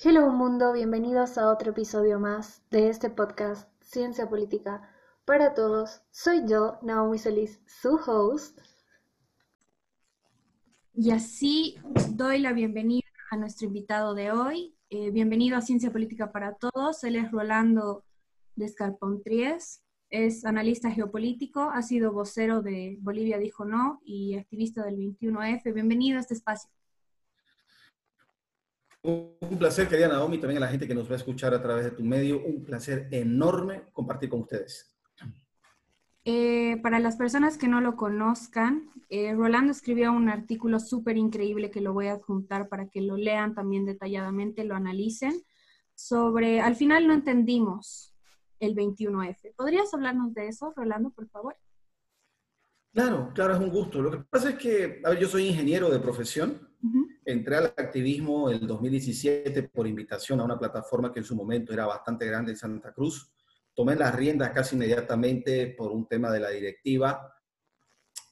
Hello mundo, bienvenidos a otro episodio más de este podcast Ciencia Política para Todos. Soy yo, Naomi Solís, su host. Y así doy la bienvenida a nuestro invitado de hoy. Eh, bienvenido a Ciencia Política para Todos. Él es Rolando Descarpontries, es analista geopolítico, ha sido vocero de Bolivia Dijo No y activista del 21F. Bienvenido a este espacio. Un placer, querida Naomi, también a la gente que nos va a escuchar a través de tu medio. Un placer enorme compartir con ustedes. Eh, para las personas que no lo conozcan, eh, Rolando escribió un artículo súper increíble que lo voy a adjuntar para que lo lean también detalladamente, lo analicen, sobre, al final no entendimos el 21F. ¿Podrías hablarnos de eso, Rolando, por favor? Claro, claro, es un gusto. Lo que pasa es que, a ver, yo soy ingeniero de profesión. Entré al activismo en el 2017 por invitación a una plataforma que en su momento era bastante grande en Santa Cruz. Tomé las riendas casi inmediatamente por un tema de la directiva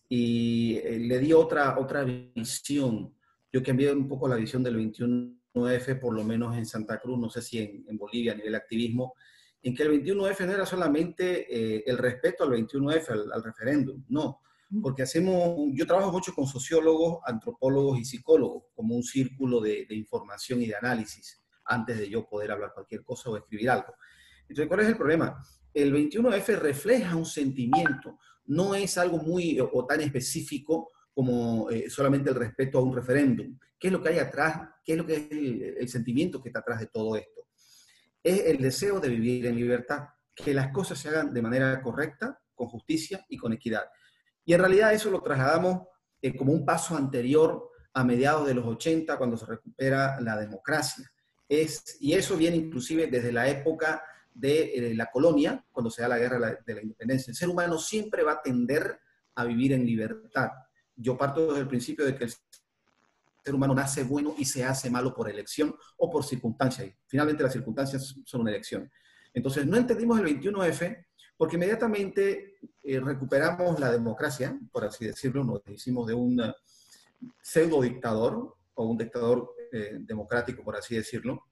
y eh, le di otra, otra visión. Yo cambié un poco la visión del 21F, por lo menos en Santa Cruz, no sé si en, en Bolivia a nivel activismo, en que el 21F no era solamente eh, el respeto al 21F, al, referéndum, no, porque hacemos, yo trabajo mucho con sociólogos, antropólogos y psicólogos, como un círculo de, de, información y de análisis, antes de yo poder hablar cualquier cosa o escribir algo. Entonces, ¿cuál es el problema? El 21F refleja un sentimiento, no es algo muy o tan específico como eh, solamente el respeto a un referéndum. ¿Qué es lo que hay atrás? ¿Qué es lo que es el, el sentimiento que está atrás de todo esto? es el deseo de vivir en libertad, que las cosas se hagan de manera correcta, con justicia y con equidad. Y en realidad eso lo trasladamos eh, como un paso anterior a mediados de los 80, cuando se recupera la democracia. Es, y eso viene inclusive desde la época de eh, la colonia, cuando se da la guerra de la independencia. El ser humano siempre va a tender a vivir en libertad. Yo parto desde el principio de que el ser humano nace bueno y se hace malo por elección o por circunstancia. finalmente las circunstancias son una elección. Entonces, no entendimos el 21F porque inmediatamente eh, recuperamos la democracia, por así decirlo, nos hicimos de un eh, pseudo dictador o un dictador eh, democrático, por así decirlo.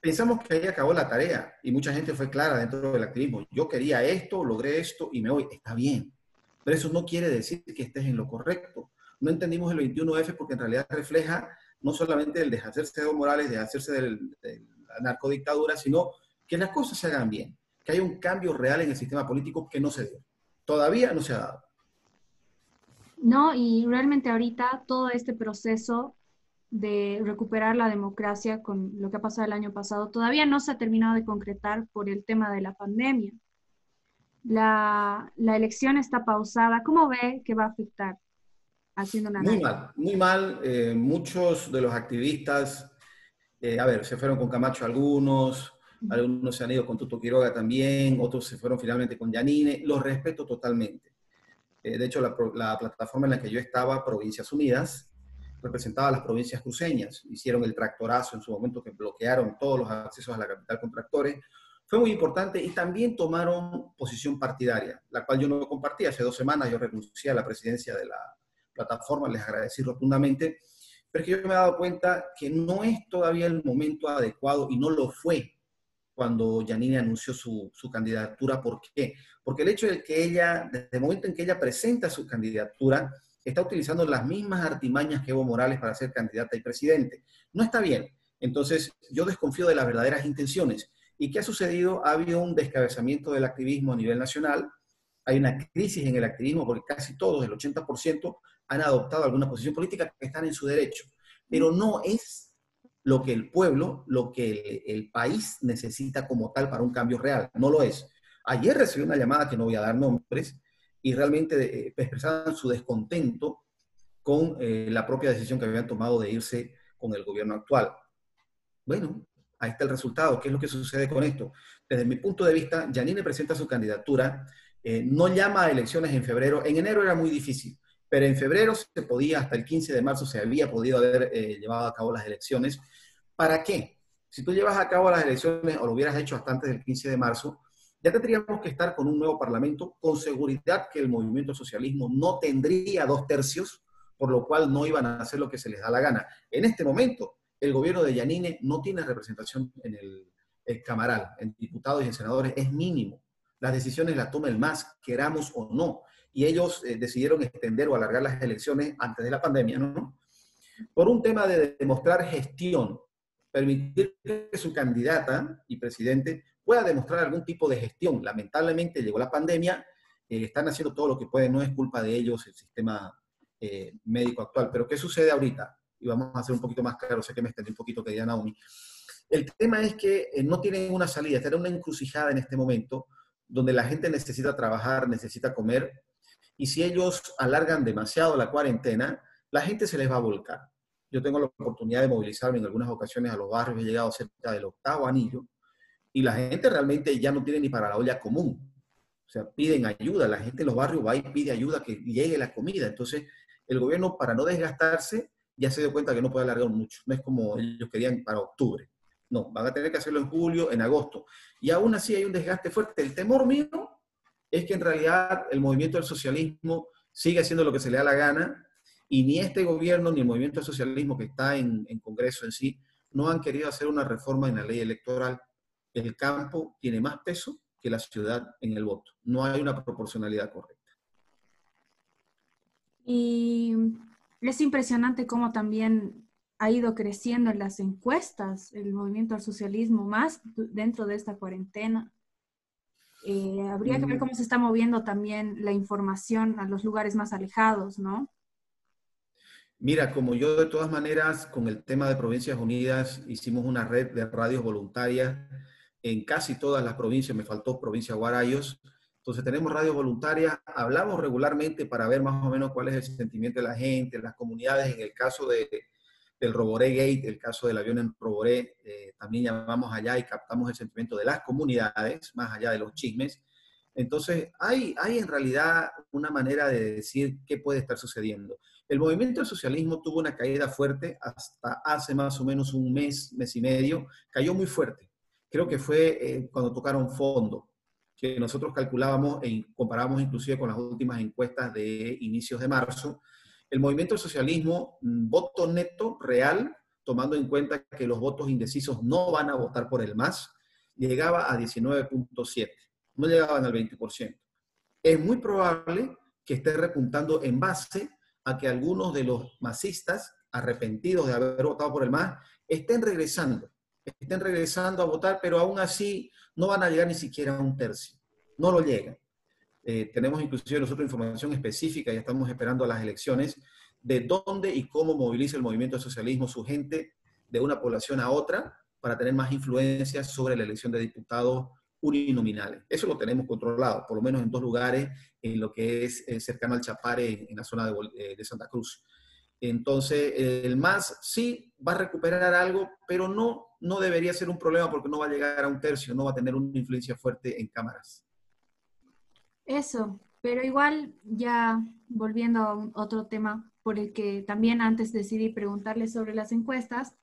Pensamos que ahí acabó la tarea y mucha gente fue clara dentro del activismo. Yo quería esto, logré esto y me voy. Está bien, pero eso no quiere decir que estés en lo correcto no entendimos el 21F porque en realidad refleja no solamente el deshacerse de Morales, deshacerse de la narcodictadura, sino que las cosas se hagan bien, que haya un cambio real en el sistema político que no se dio. Todavía no se ha dado. No, y realmente ahorita todo este proceso de recuperar la democracia con lo que ha pasado el año pasado todavía no se ha terminado de concretar por el tema de la pandemia. La, la elección está pausada. ¿Cómo ve que va a afectar muy mal, muy mal. Eh, muchos de los activistas, eh, a ver, se fueron con Camacho algunos, algunos se han ido con Tuto Quiroga también, otros se fueron finalmente con Yanine. Los respeto totalmente. Eh, de hecho, la, la, plataforma en la que yo estaba, Provincias Unidas, representaba a las provincias cruceñas. Hicieron el tractorazo en su momento que bloquearon todos los accesos a la capital con tractores. Fue muy importante y también tomaron posición partidaria, la cual yo no compartía. Hace dos semanas yo renuncié a la presidencia de la, plataforma, les agradecí rotundamente, pero es que yo me he dado cuenta que no es todavía el momento adecuado y no lo fue cuando Janine anunció su, su, candidatura. ¿Por qué? Porque el hecho de que ella, desde el momento en que ella presenta su candidatura, está utilizando las mismas artimañas que Evo Morales para ser candidata y presidente. No está bien. Entonces, yo desconfío de las verdaderas intenciones. ¿Y qué ha sucedido? Ha habido un descabezamiento del activismo a nivel nacional, hay una crisis en el activismo porque casi todos, el 80%, han adoptado alguna posición política que están en su derecho, pero no es lo que el pueblo, lo que el, país necesita como tal para un cambio real, no lo es. Ayer recibí una llamada que no voy a dar nombres y realmente eh, expresaban su descontento con eh, la propia decisión que habían tomado de irse con el gobierno actual. Bueno, ahí está el resultado. ¿Qué es lo que sucede con esto? Desde mi punto de vista, Janine presenta su candidatura, eh, no llama a elecciones en febrero. En enero era muy difícil pero en febrero se podía, hasta el 15 de marzo se había podido haber eh, llevado a cabo las elecciones. ¿Para qué? Si tú llevas a cabo las elecciones o lo hubieras hecho hasta antes del 15 de marzo, ya tendríamos que estar con un nuevo parlamento, con seguridad que el movimiento socialismo no tendría dos tercios, por lo cual no iban a hacer lo que se les da la gana. En este momento, el gobierno de Yanine no tiene representación en el, Camaral, en diputados y en senadores, es mínimo. Las decisiones las toma el MAS, queramos o no. Y ellos eh, decidieron extender o alargar las elecciones antes de la pandemia, ¿no? Por un tema de demostrar gestión, permitir que su candidata y presidente pueda demostrar algún tipo de gestión. Lamentablemente llegó la pandemia, eh, están haciendo todo lo que pueden, no es culpa de ellos el sistema eh, médico actual. Pero ¿qué sucede ahorita? Y vamos a hacer un poquito más claro, sé que me extendí un poquito, que Naomi. El tema es que eh, no tienen una salida, está en una encrucijada en este momento donde la gente necesita trabajar, necesita comer, y si ellos alargan demasiado la cuarentena, la gente se les va a volcar. Yo tengo la oportunidad de movilizarme en algunas ocasiones a los barrios, he llegado cerca del octavo anillo, y la gente realmente ya no tiene ni para la olla común. O sea, piden ayuda, la gente en los barrios va y pide ayuda que llegue la comida. Entonces, el gobierno, para no desgastarse, ya se dio cuenta que no puede alargar mucho. No es como ellos querían para octubre. No, van a tener que hacerlo en julio, en agosto. Y aún así hay un desgaste fuerte. El temor mío es que en realidad el movimiento del socialismo sigue haciendo lo que se le da la gana y ni este gobierno ni el movimiento del socialismo que está en, Congreso en sí no han querido hacer una reforma en la ley electoral. El campo tiene más peso que la ciudad en el voto. No hay una proporcionalidad correcta. Y es impresionante cómo también ha ido creciendo en las encuestas el movimiento al socialismo, más dentro de esta cuarentena. Eh, habría que ver mm. cómo se está moviendo también la información a los lugares más alejados, ¿no? Mira, como yo de todas maneras con el tema de Provincias Unidas hicimos una red de radios voluntarias en casi todas las provincias, me faltó provincia Guarayos, entonces tenemos radios voluntarias, hablamos regularmente para ver más o menos cuál es el sentimiento de la gente, las comunidades, en el caso de, del Roboré Gate, el caso del avión en Roboré, eh, también llamamos allá y captamos el sentimiento de las comunidades, más allá de los chismes. Entonces, hay, hay en realidad una manera de decir qué puede estar sucediendo. El movimiento del socialismo tuvo una caída fuerte hasta hace más o menos un mes, mes y medio. Cayó muy fuerte. Creo que fue eh, cuando tocaron fondo, que nosotros calculábamos e comparábamos inclusive con las últimas encuestas de inicios de marzo. El movimiento del socialismo, mm, voto neto real, tomando en cuenta que los votos indecisos no van a votar por el MAS, llegaba a 19.7, no llegaban al 20%. Es muy probable que esté repuntando en base a que algunos de los masistas, arrepentidos de haber votado por el MAS, estén regresando, estén regresando a votar, pero aún así no van a llegar ni siquiera a un tercio, no lo llegan. Eh, tenemos inclusive nosotros información específica y estamos esperando a las elecciones de dónde y cómo moviliza el movimiento del socialismo su gente de una población a otra para tener más influencia sobre la elección de diputados uninominales. Eso lo tenemos controlado, por lo menos en dos lugares, en lo que es eh, cercano al Chapare, en la zona de, eh, de, Santa Cruz. Entonces, el MAS sí va a recuperar algo, pero no, no debería ser un problema porque no va a llegar a un tercio, no va a tener una influencia fuerte en cámaras. Eso, pero igual ya volviendo a otro tema por el que también antes decidí preguntarle sobre las encuestas,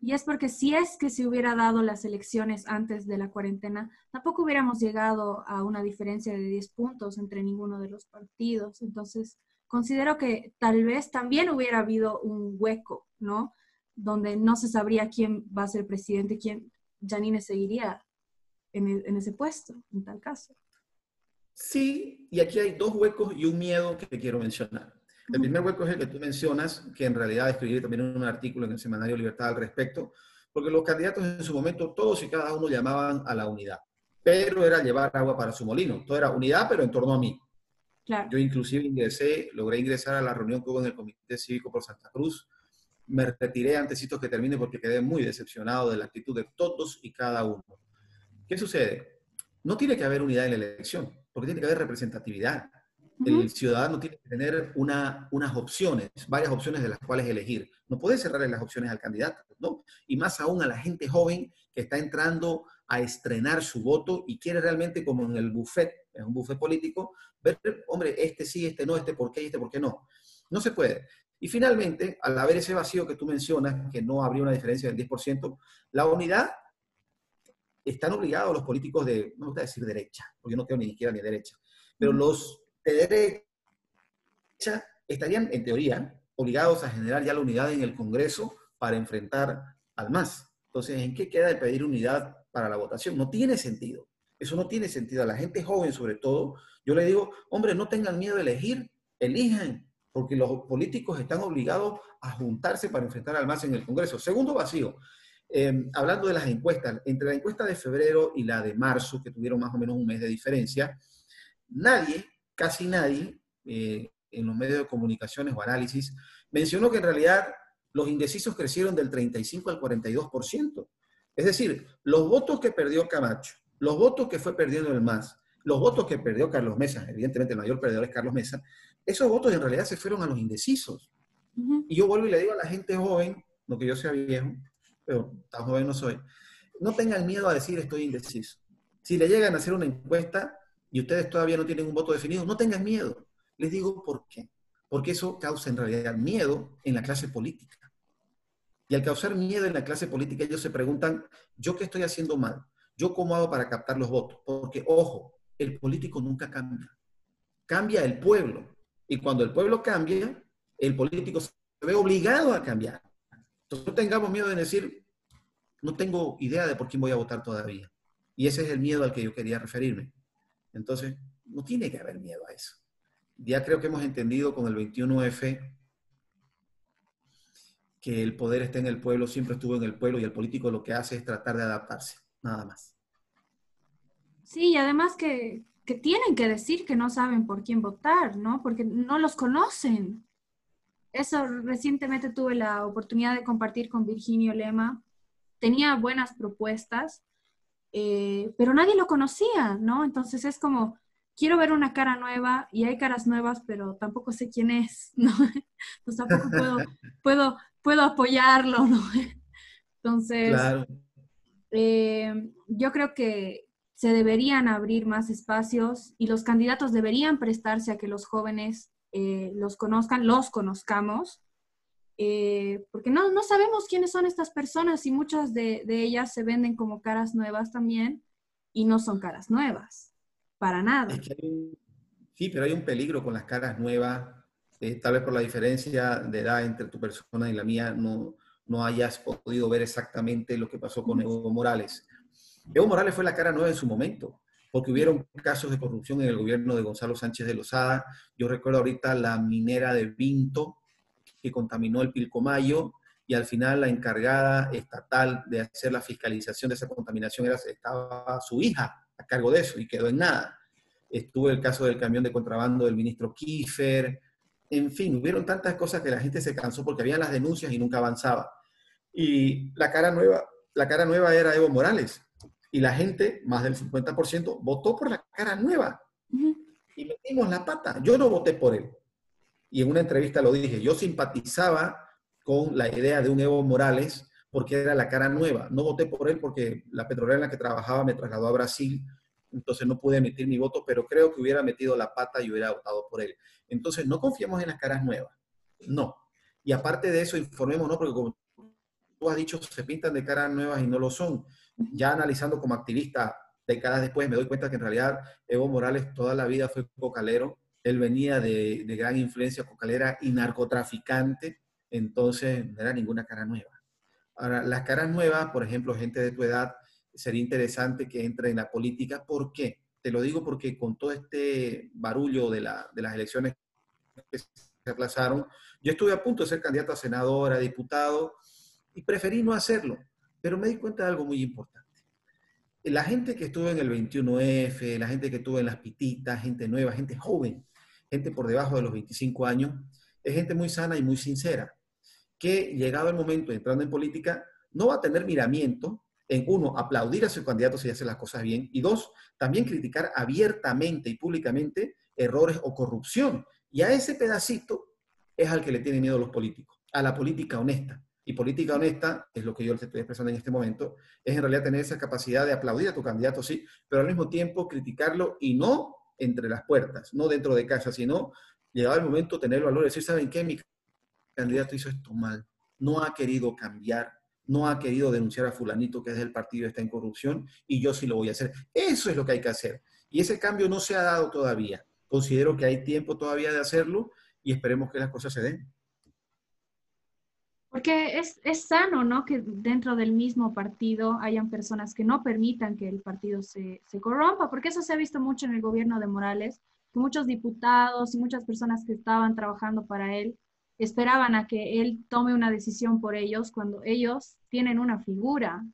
y es porque si es que se hubiera dado las elecciones antes de la cuarentena, tampoco hubiéramos llegado a una diferencia de 10 puntos entre ninguno de los partidos. Entonces, considero que tal vez también hubiera habido un hueco, ¿no? Donde no se sabría quién va a ser presidente, quién Janine seguiría en, en ese puesto, en tal caso. Sí, y aquí hay dos huecos y un miedo que te quiero mencionar. El primer hueco es el que tú mencionas, que en realidad escribí también un artículo en el semanario Libertad al respecto, porque los candidatos en su momento, todos y cada uno llamaban a la unidad, pero era llevar agua para su molino. Todo era unidad, pero en torno a mí. Yo inclusive ingresé, logré ingresar a la reunión que hubo en el Comité Cívico por Santa Cruz. Me retiré antes que termine porque quedé muy decepcionado de la actitud de todos y cada uno. ¿Qué sucede? No tiene que haber unidad en la elección, porque tiene que haber representatividad el ciudadano tiene que tener una, unas opciones, varias opciones de las cuales elegir. No puede cerrarle las opciones al candidato, ¿no? Y más aún a la gente joven que está entrando a estrenar su voto y quiere realmente, como en el buffet, en un buffet político, ver, hombre, este sí, este no, este por qué, este por qué no. No se puede. Y finalmente, al haber ese vacío que tú mencionas, que no habría una diferencia del 10%, la unidad están obligados los políticos de, no me gusta decir derecha, porque yo no tengo ni izquierda ni derecha, pero los de derecha estarían, en teoría, obligados a generar ya la unidad en el Congreso para enfrentar al MAS. Entonces, ¿en qué queda el pedir unidad para la votación? No tiene sentido. Eso no tiene sentido. A la gente joven, sobre todo, yo le digo, hombre, no tengan miedo de elegir, elijan, porque los políticos están obligados a juntarse para enfrentar al MAS en el Congreso. Segundo vacío, eh, hablando de las encuestas, entre la encuesta de febrero y la de marzo, que tuvieron más o menos un mes de diferencia, nadie, casi nadie, eh, en los medios de comunicaciones o análisis, mencionó que en realidad los indecisos crecieron del 35 al 42%. Es decir, los votos que perdió Camacho, los votos que fue perdiendo el MAS, los votos que perdió Carlos Mesa, evidentemente el mayor perdedor es Carlos Mesa, esos votos en realidad se fueron a los indecisos. Y yo vuelvo y le digo a la gente joven, no que yo sea viejo, pero tan joven no soy, no tengan miedo a decir estoy indeciso. Si le llegan a hacer una encuesta y ustedes todavía no tienen un voto definido, no tengan miedo. Les digo por qué. Porque eso causa en realidad miedo en la clase política. Y al causar miedo en la clase política, ellos se preguntan, ¿yo qué estoy haciendo mal? ¿Yo cómo hago para captar los votos? Porque, ojo, el político nunca cambia. Cambia el pueblo. Y cuando el pueblo cambia, el político se ve obligado a cambiar. Entonces no tengamos miedo de decir, no tengo idea de por quién voy a votar todavía. Y ese es el miedo al que yo quería referirme. Entonces, no tiene que haber miedo a eso. Ya creo que hemos entendido con el 21F que el poder está en el pueblo, siempre estuvo en el pueblo y el político lo que hace es tratar de adaptarse, nada más. Sí, y además que, que tienen que decir que no saben por quién votar, ¿no? Porque no los conocen. Eso recientemente tuve la oportunidad de compartir con Virginio Lema. Tenía buenas propuestas, eh, pero nadie lo conocía, ¿no? Entonces es como, quiero ver una cara nueva y hay caras nuevas, pero tampoco sé quién es, ¿no? Pues tampoco puedo, puedo, puedo apoyarlo, ¿no? Entonces, eh, yo creo que se deberían abrir más espacios y los candidatos deberían prestarse a que los jóvenes eh, los conozcan, los conozcamos, eh, porque no, no, sabemos quiénes son estas personas y muchas de, ellas se venden como caras nuevas también y no son caras nuevas, para nada. sí, pero hay un peligro con las caras nuevas, eh, tal vez por la diferencia de edad entre tu persona y la mía, no, no hayas podido ver exactamente lo que pasó con Evo Morales. Evo Morales fue la cara nueva en su momento porque hubieron casos de corrupción en el gobierno de Gonzalo Sánchez de Lozada. Yo recuerdo ahorita la minera de Vinto que contaminó el Pilcomayo y al final la encargada estatal de hacer la fiscalización de esa contaminación era, estaba su hija a cargo de eso y quedó en nada. Estuvo el caso del camión de contrabando del ministro Kiefer. En fin, hubieron tantas cosas que la gente se cansó porque había las denuncias y nunca avanzaba. Y la cara nueva, la cara nueva era Evo Morales, y la gente, más del 50%, votó por la cara nueva. Y metimos la pata. Yo no voté por él. Y en una entrevista lo dije, yo simpatizaba con la idea de un Evo Morales porque era la cara nueva. No voté por él porque la petrolera en la que trabajaba me trasladó a Brasil, entonces no pude emitir mi voto, pero creo que hubiera metido la pata y hubiera votado por él. Entonces no confiemos en las caras nuevas. No. Y aparte de eso, informémonos, porque como tú has dicho, se pintan de caras nuevas y no lo son ya analizando como activista décadas después, me doy cuenta que en realidad Evo Morales toda la vida fue cocalero. Él venía de, gran influencia cocalera y narcotraficante, entonces no era ninguna cara nueva. Ahora, las caras nuevas, por ejemplo, gente de tu edad, sería interesante que entre en la política. ¿Por qué? Te lo digo porque con todo este barullo de, de las elecciones que se aplazaron, yo estuve a punto de ser candidato a senador, a diputado, y preferí no hacerlo pero me di cuenta de algo muy importante. La gente que estuvo en el 21F, la gente que estuvo en las pititas, gente nueva, gente joven, gente por debajo de los 25 años, es gente muy sana y muy sincera, que llegado el momento entrando en política, no va a tener miramiento en uno, aplaudir a su candidato si hace las cosas bien, y dos, también criticar abiertamente y públicamente errores o corrupción. Y a ese pedacito es al que le tienen miedo los políticos, a la política honesta. Y política honesta, es lo que yo te estoy expresando en este momento, es en realidad tener esa capacidad de aplaudir a tu candidato, sí, pero al mismo tiempo criticarlo y no entre las puertas, no dentro de casa, sino llegado el momento tener el valor de decir, ¿saben qué? Mi candidato hizo esto mal, no ha querido cambiar, no ha querido denunciar a fulanito que es del partido está en corrupción y yo sí lo voy a hacer. Eso es lo que hay que hacer. Y ese cambio no se ha dado todavía. Considero que hay tiempo todavía de hacerlo y esperemos que las cosas se den. Porque es, es, sano, ¿no? Que dentro del mismo partido hayan personas que no permitan que el partido se, se, corrompa, porque eso se ha visto mucho en el gobierno de Morales, que muchos diputados y muchas personas que estaban trabajando para él esperaban a que él tome una decisión por ellos cuando ellos tienen una figura,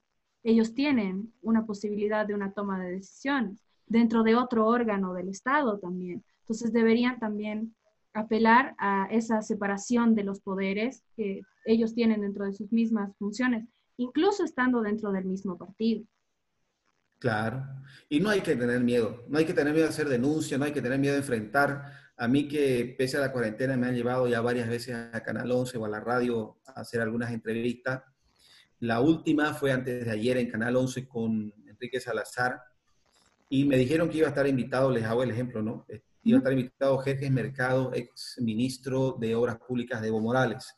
ellos tienen una posibilidad de una toma de decisiones dentro de otro órgano del Estado también. Entonces deberían también apelar a esa separación de los poderes que ellos tienen dentro de sus mismas funciones, incluso estando dentro del mismo partido. Claro, y no hay que tener miedo, no hay que tener miedo de hacer denuncia, no hay que tener miedo de enfrentar. A mí que pese a la cuarentena me han llevado ya varias veces a Canal 11 o a la radio a hacer algunas entrevistas. La última fue antes de ayer en Canal 11 con Enrique Salazar y me dijeron que iba a estar invitado, les hago el ejemplo, ¿no? Iba a estar invitado Jerjes Mercado, ex ministro de Obras Públicas de Evo Morales.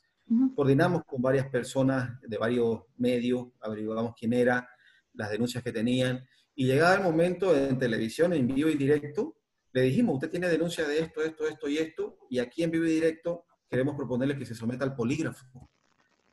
Coordinamos con varias personas de varios medios, averiguamos quién era, las denuncias que tenían, y llegado el momento en televisión, en vivo y directo, le dijimos, usted tiene denuncia de esto, esto, esto y esto, y aquí en vivo y directo queremos proponerle que se someta al polígrafo.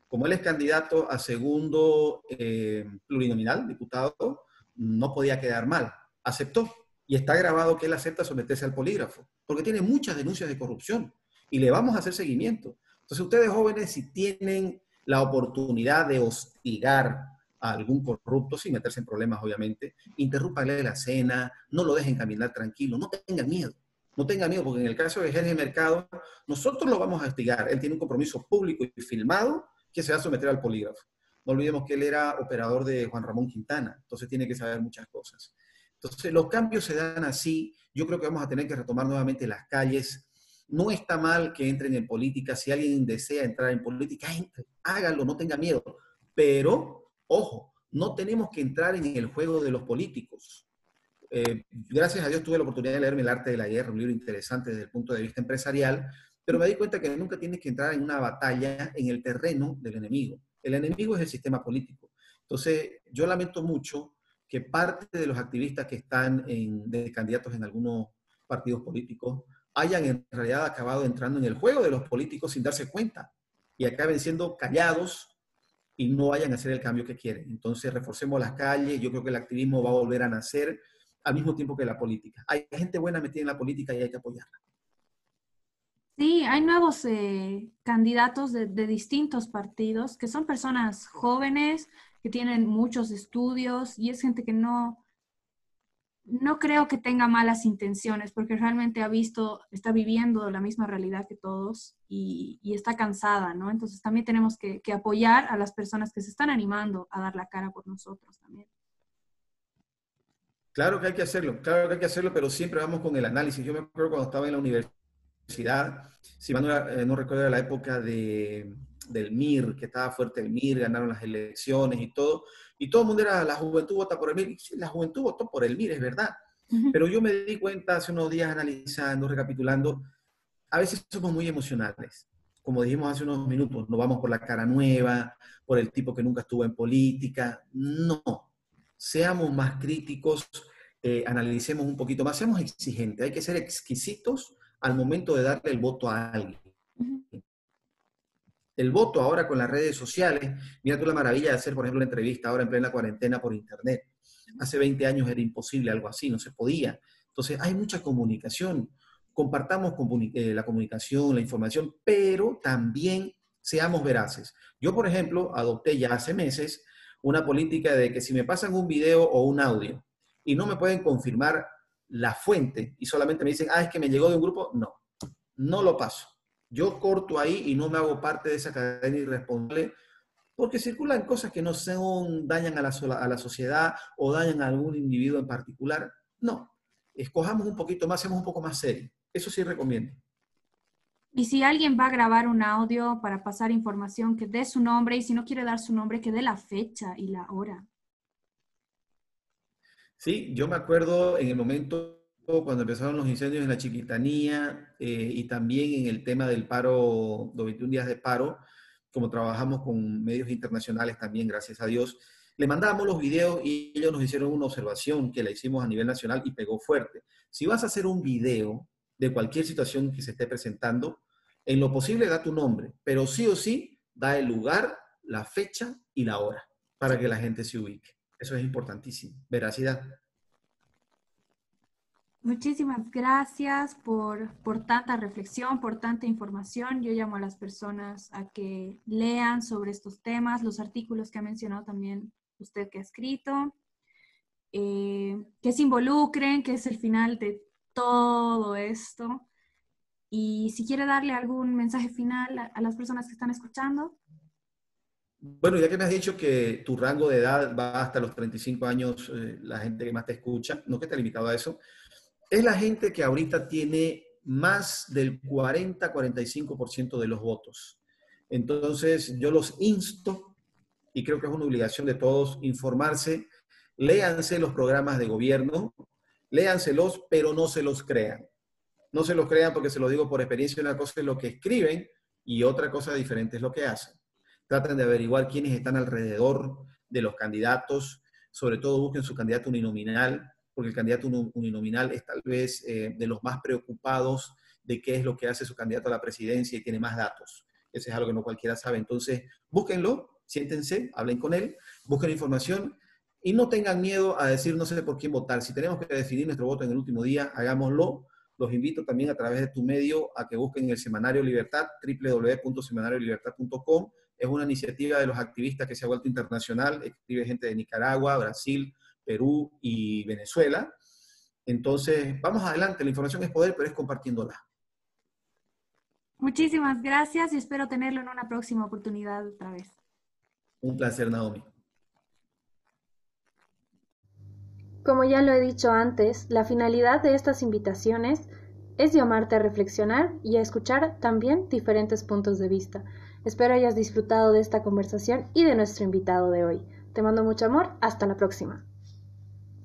Como él es candidato a segundo eh, plurinominal, diputado, no podía quedar mal. Aceptó y está grabado que él acepta someterse al polígrafo, porque tiene muchas denuncias de corrupción y le vamos a hacer seguimiento. Entonces ustedes jóvenes, si tienen la oportunidad de hostigar a algún corrupto, sin meterse en problemas obviamente, interrúpanle la cena, no lo dejen caminar tranquilo, no tengan miedo. No tengan miedo, porque en el caso de Jorge Mercado, nosotros lo vamos a hostigar. Él tiene un compromiso público y filmado que se va a someter al polígrafo. No olvidemos que él era operador de Juan Ramón Quintana, entonces tiene que saber muchas cosas. Entonces, los cambios se dan así. Yo creo que vamos a tener que retomar nuevamente las calles. No está mal que entren en política. Si alguien desea entrar en política, entre, hágalo, no tenga miedo. Pero, ojo, no tenemos que entrar en el juego de los políticos. Eh, gracias a Dios tuve la oportunidad de leerme El arte de la guerra, un libro interesante desde el punto de vista empresarial, pero me di cuenta que nunca tienes que entrar en una batalla en el terreno del enemigo. El enemigo es el sistema político. Entonces, yo lamento mucho que parte de los activistas que están de candidatos en algunos partidos políticos hayan en realidad acabado entrando en el juego de los políticos sin darse cuenta y acaben siendo callados y no vayan a hacer el cambio que quieren. Entonces, reforcemos las calles, yo creo que el activismo va a volver a nacer al mismo tiempo que la política. Hay gente buena metida en la política y hay que apoyarla. Sí, hay nuevos eh, candidatos de, distintos partidos que son personas jóvenes, que tienen muchos estudios y es gente que no, no creo que tenga malas intenciones porque realmente ha visto, está viviendo la misma realidad que todos y, está cansada, ¿no? Entonces también tenemos que, que, apoyar a las personas que se están animando a dar la cara por nosotros también. Claro que hay que hacerlo, claro que hay que hacerlo, pero siempre vamos con el análisis. Yo me acuerdo cuando estaba en la universidad, si mal no, eh, no recuerdo la época de del MIR, que estaba fuerte el MIR, ganaron las elecciones y todo, y todo el mundo era, la juventud vota por el MIR, y la juventud votó por el MIR, es verdad, pero yo me di cuenta hace unos días analizando, recapitulando, a veces somos muy emocionales, como dijimos hace unos minutos, no vamos por la cara nueva, por el tipo que nunca estuvo en política, no, seamos más críticos, eh, analicemos un poquito más, seamos exigentes, hay que ser exquisitos al momento de darle el voto a alguien el voto ahora con las redes sociales. Mira tú la maravilla de hacer, por ejemplo, una entrevista ahora en plena cuarentena por Internet. Hace 20 años era imposible algo así, no se podía. Entonces, hay mucha comunicación. Compartamos eh, la comunicación, la información, pero también seamos veraces. Yo, por ejemplo, adopté ya hace meses una política de que si me pasan un video o un audio y no me pueden confirmar la fuente y solamente me dicen, ah, es que me llegó de un grupo, no, no lo paso yo corto ahí y no me hago parte de esa cadena irresponsable porque circulan cosas que no son, dañan a la, a la sociedad o dañan a algún individuo en particular. No, escojamos un poquito más, seamos un poco más serios. Eso sí recomiendo. Y si alguien va a grabar un audio para pasar información, que dé su nombre y si no quiere dar su nombre, que dé la fecha y la hora. Sí, yo me acuerdo en el momento cuando empezaron los incendios en la Chiquitanía eh, y también en el tema del paro, los 21 días de paro, como trabajamos con medios internacionales también, gracias a Dios, le mandamos los videos y ellos nos hicieron una observación que la hicimos a nivel nacional y pegó fuerte. Si vas a hacer un video de cualquier situación que se esté presentando, en lo posible da tu nombre, pero sí o sí da el lugar, la fecha y la hora para que la gente se ubique. Eso es importantísimo. Veracidad. Muchísimas gracias por, por, tanta reflexión, por tanta información. Yo llamo a las personas a que lean sobre estos temas, los artículos que ha mencionado también usted que ha escrito, eh, que se involucren, que es el final de todo esto. Y si quiere darle algún mensaje final a, las personas que están escuchando. Bueno, ya que me has dicho que tu rango de edad va hasta los 35 años, eh, la gente que más te escucha, no que esté limitado a eso, es la gente que ahorita tiene más del 40-45% de los votos. Entonces, yo los insto, y creo que es una obligación de todos, informarse, léanse los programas de gobierno, léanselos, pero no se los crean. No se los crean porque se lo digo por experiencia, una cosa es lo que escriben y otra cosa diferente es lo que hacen. Traten de averiguar quiénes están alrededor de los candidatos, sobre todo busquen su candidato uninominal, porque el candidato uninominal es tal vez eh, de los más preocupados de qué es lo que hace su candidato a la presidencia y tiene más datos. Ese es algo que no cualquiera sabe. Entonces, búsquenlo, siéntense, hablen con él, busquen información y no tengan miedo a decir no sé por quién votar. Si tenemos que definir nuestro voto en el último día, hagámoslo. Los invito también a través de tu medio a que busquen el Semanario Libertad, www.semanariolibertad.com. Es una iniciativa de los activistas que se ha vuelto internacional. Escribe gente de Nicaragua, Brasil, Perú y Venezuela. Entonces, vamos adelante, la información es poder, pero es compartiéndola. Muchísimas gracias y espero tenerlo en una próxima oportunidad otra vez. Un placer, Naomi. Como ya lo he dicho antes, la finalidad de estas invitaciones es llamarte a reflexionar y a escuchar también diferentes puntos de vista. Espero hayas disfrutado de esta conversación y de nuestro invitado de hoy. Te mando mucho amor, hasta la próxima.